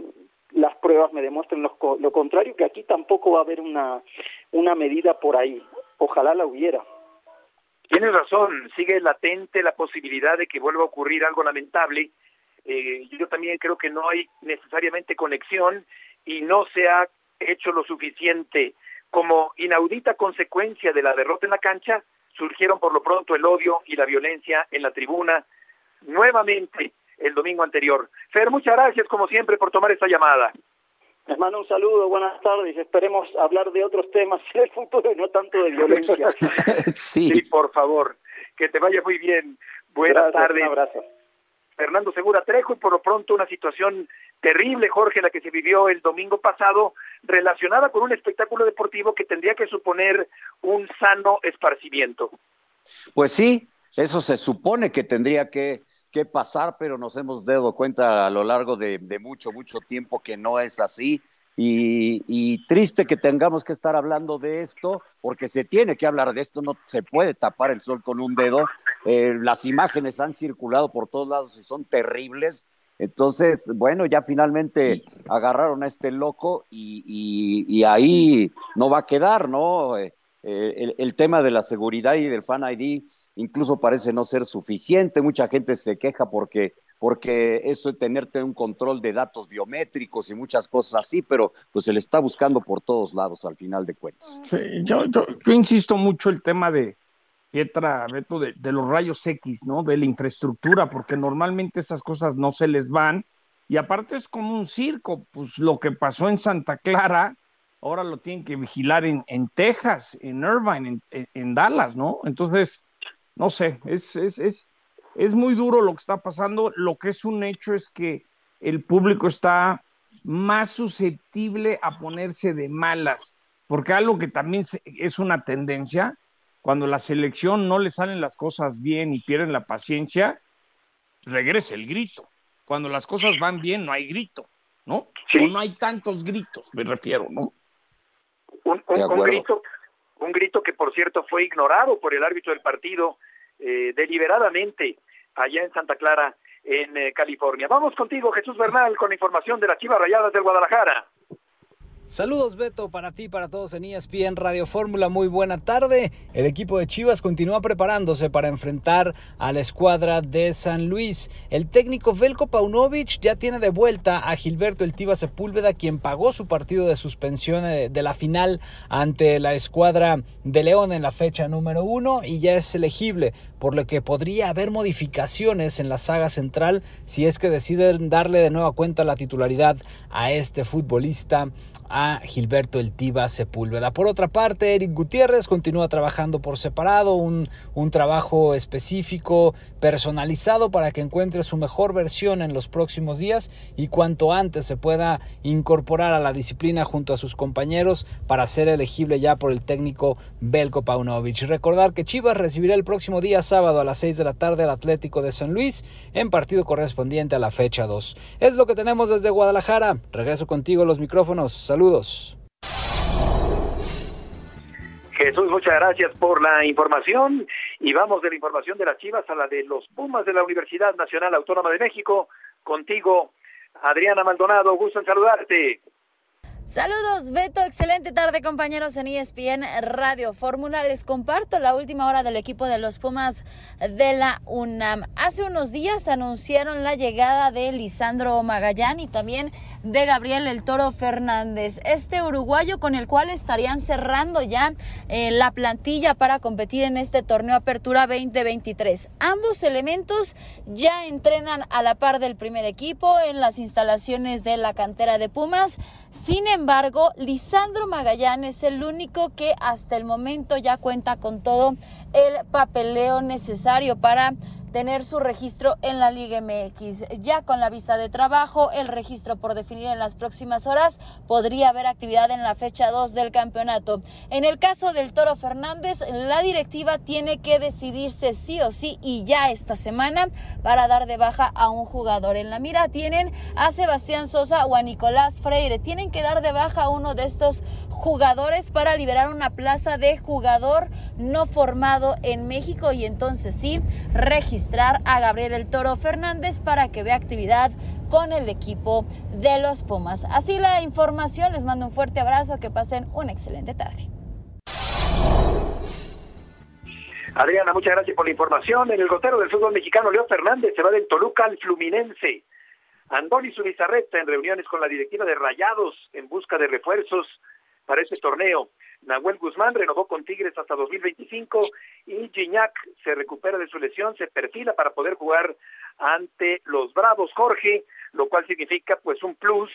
I: las pruebas me demuestren lo, lo contrario, que aquí tampoco va a haber una, una medida por ahí. Ojalá la hubiera.
B: Tienes razón, sigue latente la posibilidad de que vuelva a ocurrir algo lamentable. Eh, yo también creo que no hay necesariamente conexión y no se ha hecho lo suficiente. Como inaudita consecuencia de la derrota en la cancha, surgieron por lo pronto el odio y la violencia en la tribuna nuevamente el domingo anterior. Fer, muchas gracias como siempre por tomar esta llamada.
I: Les mando un saludo, buenas tardes. Esperemos hablar de otros temas *laughs* en el futuro y no tanto de violencia. *laughs*
B: sí. sí. por favor. Que te vaya muy bien. Buenas
I: Gracias,
B: tardes.
I: Un abrazo.
B: Fernando Segura Trejo y por lo pronto una situación terrible, Jorge, la que se vivió el domingo pasado, relacionada con un espectáculo deportivo que tendría que suponer un sano esparcimiento.
D: Pues sí, eso se supone que tendría que qué pasar, pero nos hemos dado cuenta a lo largo de, de mucho, mucho tiempo que no es así. Y, y, triste que tengamos que estar hablando de esto, porque se tiene que hablar de esto, no se puede tapar el sol con un dedo. Eh, las imágenes han circulado por todos lados y son terribles. Entonces, bueno, ya finalmente agarraron a este loco y, y, y ahí no va a quedar, ¿no? Eh, el, el, tema de la seguridad y del fan ID incluso parece no ser suficiente. Mucha gente se queja porque, porque eso de tenerte un control de datos biométricos y muchas cosas así, pero pues se le está buscando por todos lados al final de cuentas.
C: Yo, insisto mucho el tema de Pietra, Beto, de, los rayos X, ¿no? De la infraestructura, porque normalmente esas cosas no se les van. Y aparte es como un circo, pues lo que pasó en Santa Clara, ahora lo tienen que vigilar en, en Texas, en Irvine, en Dallas, ¿no? Entonces, no sé, es, es, es, es muy duro lo que está pasando. Lo que es un hecho es que el público está más susceptible a ponerse de malas, porque algo que también es una tendencia, cuando la selección no le salen las cosas bien y pierden la paciencia, regresa el grito. Cuando las cosas van bien, no hay grito, ¿no? Sí. O no hay tantos gritos, me refiero, ¿no?
B: Un, un, un grito un grito que por cierto fue ignorado por el árbitro del partido eh, deliberadamente allá en Santa Clara, en eh, California. Vamos contigo, Jesús Bernal, con información de las Chivas Rayadas del Guadalajara.
K: Saludos Beto para ti, para todos en ESPN Radio Fórmula, muy buena tarde. El equipo de Chivas continúa preparándose para enfrentar a la escuadra de San Luis. El técnico Velko Paunovic ya tiene de vuelta a Gilberto El Tiva Sepúlveda, quien pagó su partido de suspensión de la final ante la escuadra de León en la fecha número uno y ya es elegible, por lo que podría haber modificaciones en la saga central si es que deciden darle de nueva cuenta la titularidad a este futbolista a Gilberto El Tiba Sepúlveda. Por otra parte, Eric Gutiérrez continúa trabajando por separado, un, un trabajo específico, personalizado para que encuentre su mejor versión en los próximos días y cuanto antes se pueda incorporar a la disciplina junto a sus compañeros para ser elegible ya por el técnico Belko Paunovic. Recordar que Chivas recibirá el próximo día sábado a las 6 de la tarde al Atlético de San Luis en partido correspondiente a la fecha 2. Es lo que tenemos desde Guadalajara. Regreso contigo los micrófonos. Saludos.
B: Jesús, muchas gracias por la información y vamos de la información de las Chivas a la de los Pumas de la Universidad Nacional Autónoma de México. Contigo, Adriana Maldonado, gusto en saludarte.
L: Saludos, Beto. Excelente tarde, compañeros en ESPN Radio Fórmula. Les comparto la última hora del equipo de los Pumas de la UNAM. Hace unos días anunciaron la llegada de Lisandro Magallán y también de Gabriel El Toro Fernández, este uruguayo con el cual estarían cerrando ya eh, la plantilla para competir en este torneo Apertura 2023. Ambos elementos ya entrenan a la par del primer equipo en las instalaciones de la cantera de Pumas. Sin embargo, Lisandro Magallán es el único que hasta el momento ya cuenta con todo el papeleo necesario para tener su registro en la Liga MX. Ya con la visa de trabajo, el registro por definir en las próximas horas, podría haber actividad en la fecha 2 del campeonato. En el caso del Toro Fernández, la directiva tiene que decidirse sí o sí y ya esta semana para dar de baja a un jugador. En la mira tienen a Sebastián Sosa o a Nicolás Freire. Tienen que dar de baja a uno de estos jugadores para liberar una plaza de jugador no formado en México y entonces sí registrar a Gabriel el Toro Fernández para que vea actividad con el equipo de los Pumas. Así la información, les mando un fuerte abrazo, que pasen una excelente tarde.
B: Adriana, muchas gracias por la información. En el gotero del fútbol mexicano, Leo Fernández se va del Toluca al Fluminense. Andoni Zubizarreta en reuniones con la directiva de Rayados en busca de refuerzos para este torneo. Nahuel Guzmán renovó con Tigres hasta 2025 y Gignac se recupera de su lesión, se perfila para poder jugar ante los Bravos Jorge, lo cual significa pues un plus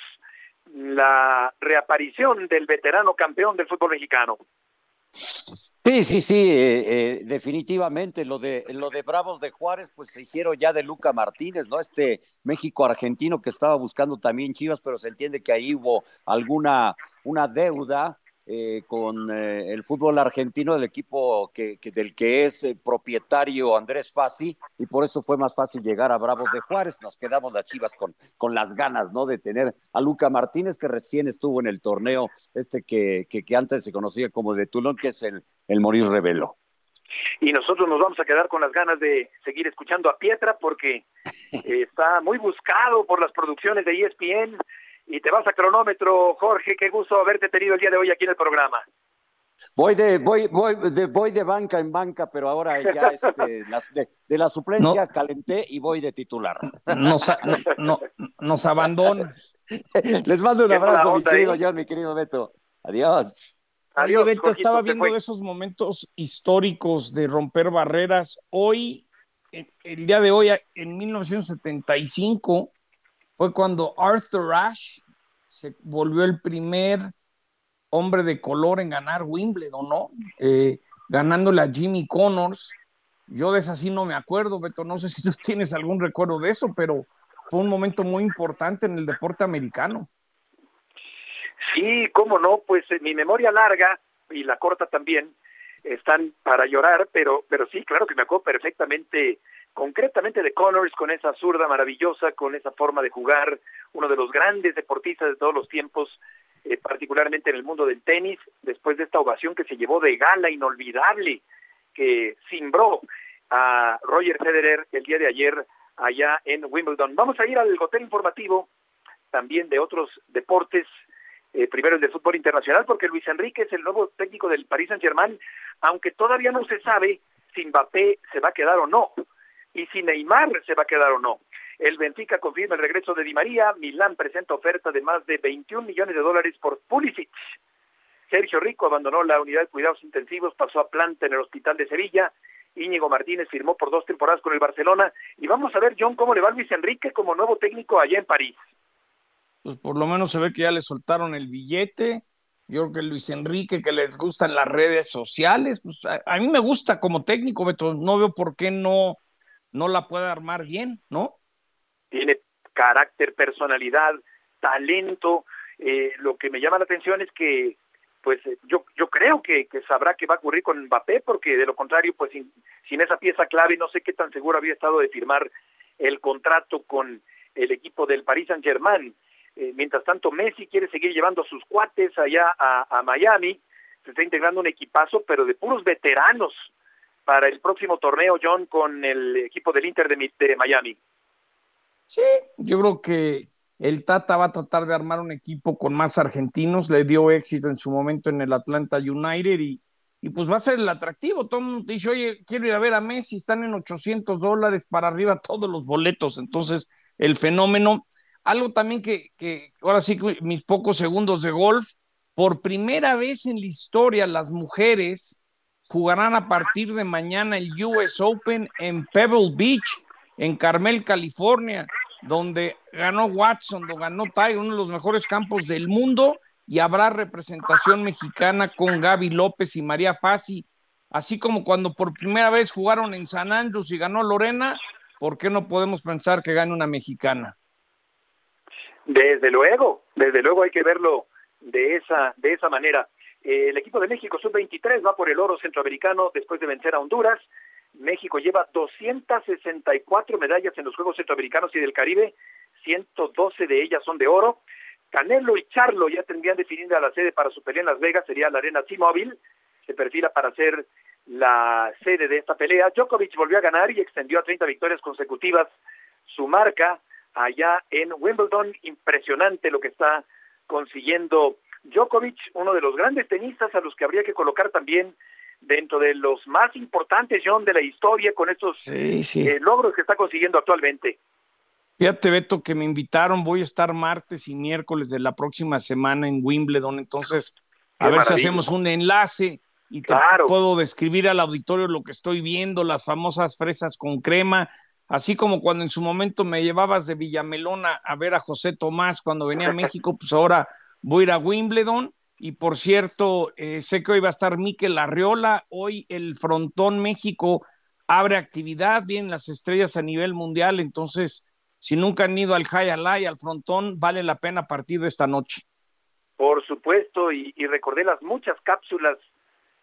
B: la reaparición del veterano campeón del fútbol mexicano.
D: Sí, sí, sí, eh, eh, definitivamente lo de lo de Bravos de Juárez, pues se hicieron ya de Luca Martínez, ¿no? Este México argentino que estaba buscando también Chivas, pero se entiende que ahí hubo alguna una deuda eh, con eh, el fútbol argentino del equipo que, del que es eh, propietario Andrés Fassi y por eso fue más fácil llegar a Bravos de Juárez. Nos quedamos las Chivas con, con las ganas, ¿no? De tener a Luca Martínez que recién estuvo en el torneo este que, que, antes se conocía como de Tulón, que es el, el Morir Revelo.
B: Y nosotros nos vamos a quedar con las ganas de seguir escuchando a Pietra porque *laughs* está muy buscado por las producciones de ESPN y te vas a cronómetro, Jorge, qué gusto haberte tenido el día de hoy aquí en el programa.
D: Voy de, voy, voy de, voy de banca en banca, pero ahora ya *laughs* este, de, la suplencia calenté y voy de titular.
C: Nos, no, nos abandona. *laughs*
D: Les mando un abrazo, mi querido John, mi querido Beto. Adiós.
C: Adiós, Beto, estaba viendo esos momentos históricos de romper barreras. Hoy, el día de hoy, en 1975, fue cuando Arthur Ashe se volvió el primer hombre de color en ganar Wimbledon, ¿no? Eh, ganándole a Jimmy Connors. Yo de esa sí no me acuerdo, Beto, no sé si tú *laughs* tienes algún recuerdo de eso, pero fue un momento muy importante en el deporte americano.
B: Sí, cómo no, pues eh, mi memoria larga y la corta también están para llorar, pero, pero sí, claro que me acuerdo perfectamente concretamente de Connors, con esa zurda maravillosa, con esa forma de jugar, uno de los grandes deportistas de todos los tiempos, eh, particularmente en el mundo del tenis, después de esta ovación que se llevó de gala inolvidable, que cimbró a Roger Federer el día de ayer allá en Wimbledon. Vamos a ir al hotel informativo también de otros deportes, eh, primero el de fútbol internacional, porque Luis Enrique es el nuevo técnico del Paris Saint Germain, aunque todavía no se sabe si Mbappé se va a quedar o no y si Neymar se va a quedar o no. El Benfica confirma el regreso de Di María, Milán presenta oferta de más de 21 millones de dólares por Pulisic. Sergio Rico abandonó la unidad de cuidados intensivos, pasó a planta en el Hospital de Sevilla. Íñigo Martínez firmó por dos temporadas con el Barcelona. Y vamos a ver, John, cómo le va Luis Enrique como nuevo técnico allá en París.
C: pues por lo menos se ve que ya le soltaron el billete. Yo creo que Luis Enrique, que les gustan las redes sociales, pues a, a mí me gusta como técnico, Beto, no veo por qué no, no la puede armar bien, ¿no?
B: Tiene carácter, personalidad, talento. Eh, lo que me llama la atención es que pues eh, yo yo creo que, que, sabrá qué va a ocurrir con Mbappé porque de lo contrario pues sin, sin esa pieza clave no sé qué tan seguro había estado de firmar el contrato con el equipo del Paris Saint Germain eh, mientras tanto Messi quiere seguir llevando a sus cuates allá a, a Miami se está integrando un equipazo pero de puros veteranos para el próximo torneo John con el equipo del Inter de, Miami
C: sí yo creo que el Tata va a tratar de armar un equipo con más argentinos, le dio éxito en su momento en el Atlanta United y, y pues va a ser el atractivo. Todo el mundo dice, oye, quiero ir a ver a Messi, están en 800 dólares para arriba todos los boletos. Entonces, el fenómeno. Algo también que, que ahora sí, mis pocos segundos de golf, por primera vez en la historia las mujeres jugarán a partir de mañana el US Open en Pebble Beach, en Carmel, California donde ganó Watson, donde ganó Tiger, uno de los mejores campos del mundo, y habrá representación mexicana con Gaby López y María Fassi, así como cuando por primera vez jugaron en San Andrés y ganó Lorena, ¿por qué no podemos pensar que gane una mexicana?
B: Desde luego, desde luego hay que verlo de esa, de esa manera. Eh, el equipo de México sub-23 va por el oro centroamericano después de vencer a Honduras. México lleva 264 medallas en los Juegos Centroamericanos y del Caribe, 112 de ellas son de oro. Canelo y Charlo ya tendrían definida la sede para su pelea en Las Vegas, sería la Arena T-Mobile, se perfila para ser la sede de esta pelea. Djokovic volvió a ganar y extendió a 30 victorias consecutivas su marca allá en Wimbledon. Impresionante lo que está consiguiendo Djokovic, uno de los grandes tenistas a los que habría que colocar también dentro de los más importantes, John, de la historia con estos
C: sí, sí.
B: Eh, logros que está consiguiendo actualmente.
C: Fíjate, Beto, que me invitaron, voy a estar martes y miércoles de la próxima semana en Wimbledon, entonces a
B: Qué
C: ver
B: maravilla.
C: si hacemos un enlace y te
B: Claro.
C: puedo describir al auditorio lo que estoy viendo, las famosas fresas con crema, así como cuando en su momento me llevabas de Villamelona a ver a José Tomás cuando venía a *laughs* México, pues ahora voy a ir a Wimbledon. Y por cierto, eh, sé que hoy va a estar Miquel Arriola, hoy el Frontón México abre actividad, vienen las estrellas a nivel mundial, entonces si nunca han ido al High Alay, al Frontón, vale la pena partir esta noche.
B: Por supuesto, y, y recordé las muchas cápsulas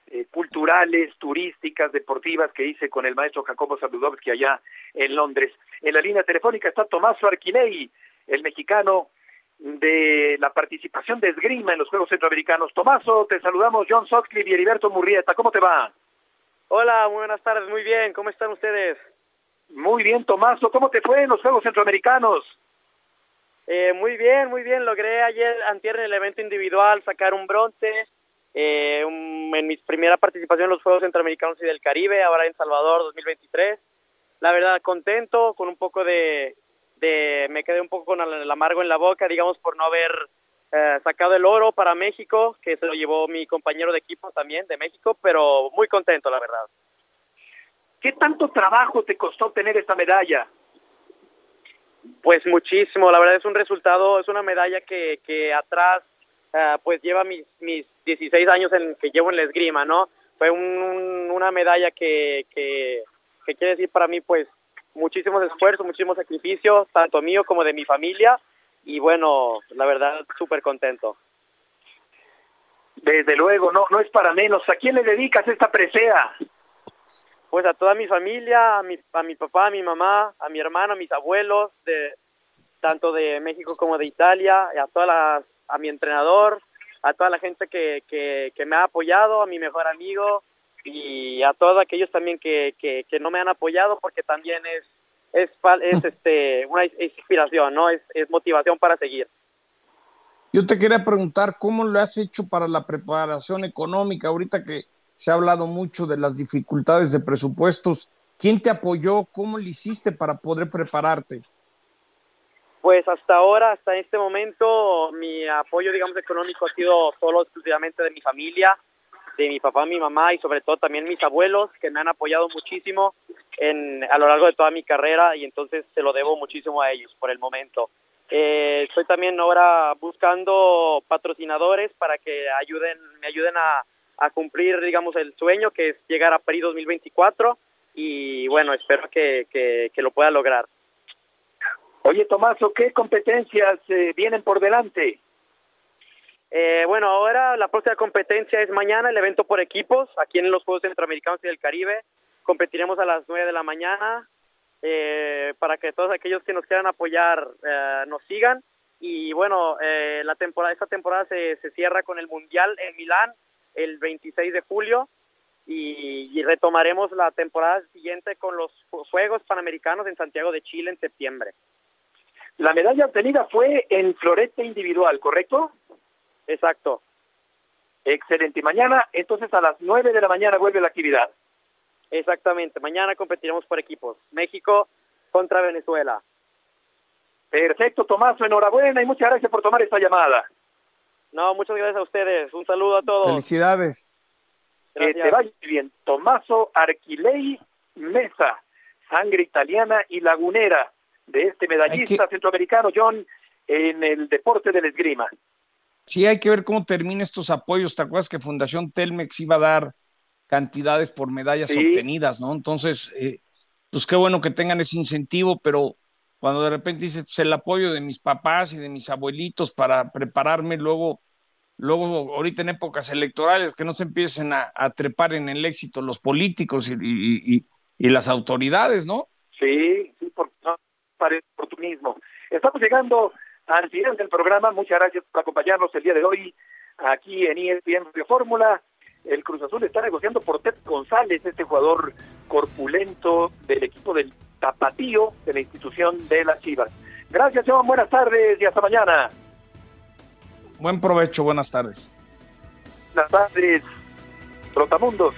B: eh, culturales, turísticas, deportivas que hice con el maestro Jacobo Saludowski allá en Londres. En la línea telefónica está Tomás Arquinei, el mexicano de la participación de esgrima en los Juegos Centroamericanos. Tomaso, te saludamos John Sutcliffe y Heriberto Murrieta. ¿Cómo te va?
M: Hola, muy buenas tardes, muy bien. ¿Cómo están ustedes?
B: Muy bien, Tomaso. ¿Cómo te fue en los Juegos Centroamericanos?
M: Eh, muy bien, muy bien. Logré ayer, antier en el evento individual, sacar un bronce. Eh, un- en mi primera participación en los Juegos Centroamericanos y del Caribe, ahora en Salvador 2023. La verdad, contento, con un poco de, de me quedé un poco con el, amargo en la boca, digamos, por no haber eh, sacado el oro para México, que se lo llevó mi compañero de equipo también de México, pero muy contento, la verdad.
B: ¿Qué tanto trabajo te costó obtener esta medalla?
M: Pues muchísimo, la verdad es un resultado, es una medalla que, que atrás eh, pues lleva mis, mis 16 años en que llevo en la esgrima, ¿no? Fue un- un- una medalla que, que, que quiere decir para mí pues muchísimos esfuerzos, muchísimos sacrificios, tanto mío como de mi familia y bueno, la verdad súper contento.
B: Desde luego, no, no es para menos. ¿A quién le dedicas esta presea?
M: Pues a toda mi familia, a mi, a mi papá, a mi mamá, a mi hermano, a mis abuelos, de, tanto de México como de Italia, a, todas las, a mi entrenador, a toda la gente que, que, que me ha apoyado, a mi mejor amigo y a todos aquellos también que, que, que no me han apoyado porque también es, es, *laughs* este, una inspiración, ¿no? Es, es motivación para seguir.
C: Yo te quería preguntar cómo lo has hecho para la preparación económica, ahorita que se ha hablado mucho de las dificultades de presupuestos. ¿Quién te apoyó? ¿Cómo lo hiciste para poder prepararte?
M: Pues hasta ahora, hasta este momento, mi apoyo, digamos, económico ha sido solo exclusivamente de mi familia, de mi papá, mi mamá y sobre todo también mis abuelos, que me han apoyado muchísimo en, a lo largo de toda mi carrera y entonces se lo debo muchísimo a ellos por el momento. Eh, estoy también ahora buscando patrocinadores para que ayuden, me ayuden a, a cumplir, digamos, el sueño que es llegar a París 2024 y bueno, espero que, que, que lo pueda lograr.
B: Oye, Tomaso, ¿qué competencias eh, vienen por delante?
M: Eh, bueno, ahora la próxima competencia es mañana, el evento por equipos, aquí en los Juegos Centroamericanos y del Caribe. Competiremos a las 9 de la mañana eh, para que todos aquellos que nos quieran apoyar eh, nos sigan. Y bueno, eh, la temporada, esta temporada se, se cierra con el Mundial en Milán el 26 de julio y, y retomaremos la temporada siguiente con los Juegos Panamericanos en Santiago de Chile en septiembre.
B: La medalla obtenida fue en florete individual, ¿correcto?
M: Exacto.
B: Excelente. Y mañana, entonces a las 9 de la mañana vuelve la actividad.
M: Exactamente. Mañana competiremos por equipos. México contra Venezuela.
B: Perfecto, Tomaso. Enhorabuena y muchas gracias por tomar esta llamada.
M: No, muchas gracias a ustedes. Un saludo a todos.
C: Felicidades.
B: Que te vaya bien. Tomaso Arquilei Mesa, sangre italiana y lagunera de este medallista
C: que...
B: centroamericano, John, en el deporte del esgrima.
C: Sí, hay que ver cómo termina estos apoyos. ¿Te acuerdas que Fundación Telmex iba a dar cantidades por medallas
B: Sí.
C: obtenidas, ¿no? Entonces, eh, pues qué bueno que tengan ese incentivo, pero cuando de repente dice pues, el apoyo de mis papás y de mis abuelitos para prepararme luego, luego ahorita en épocas electorales, que no se empiecen a, a trepar en el éxito los políticos y, y- y- y las autoridades, ¿no?
B: Sí, sí, por, no, para el oportunismo. Estamos llegando al final del programa. Muchas gracias por acompañarnos el día de hoy aquí en ESPN Radio Fórmula. El Cruz Azul está negociando por Ted González, este jugador corpulento del equipo del Tapatío de la institución de las Chivas. Gracias, John. Buenas tardes y hasta mañana.
C: Buen provecho, buenas tardes.
B: Buenas tardes, Trotamundos.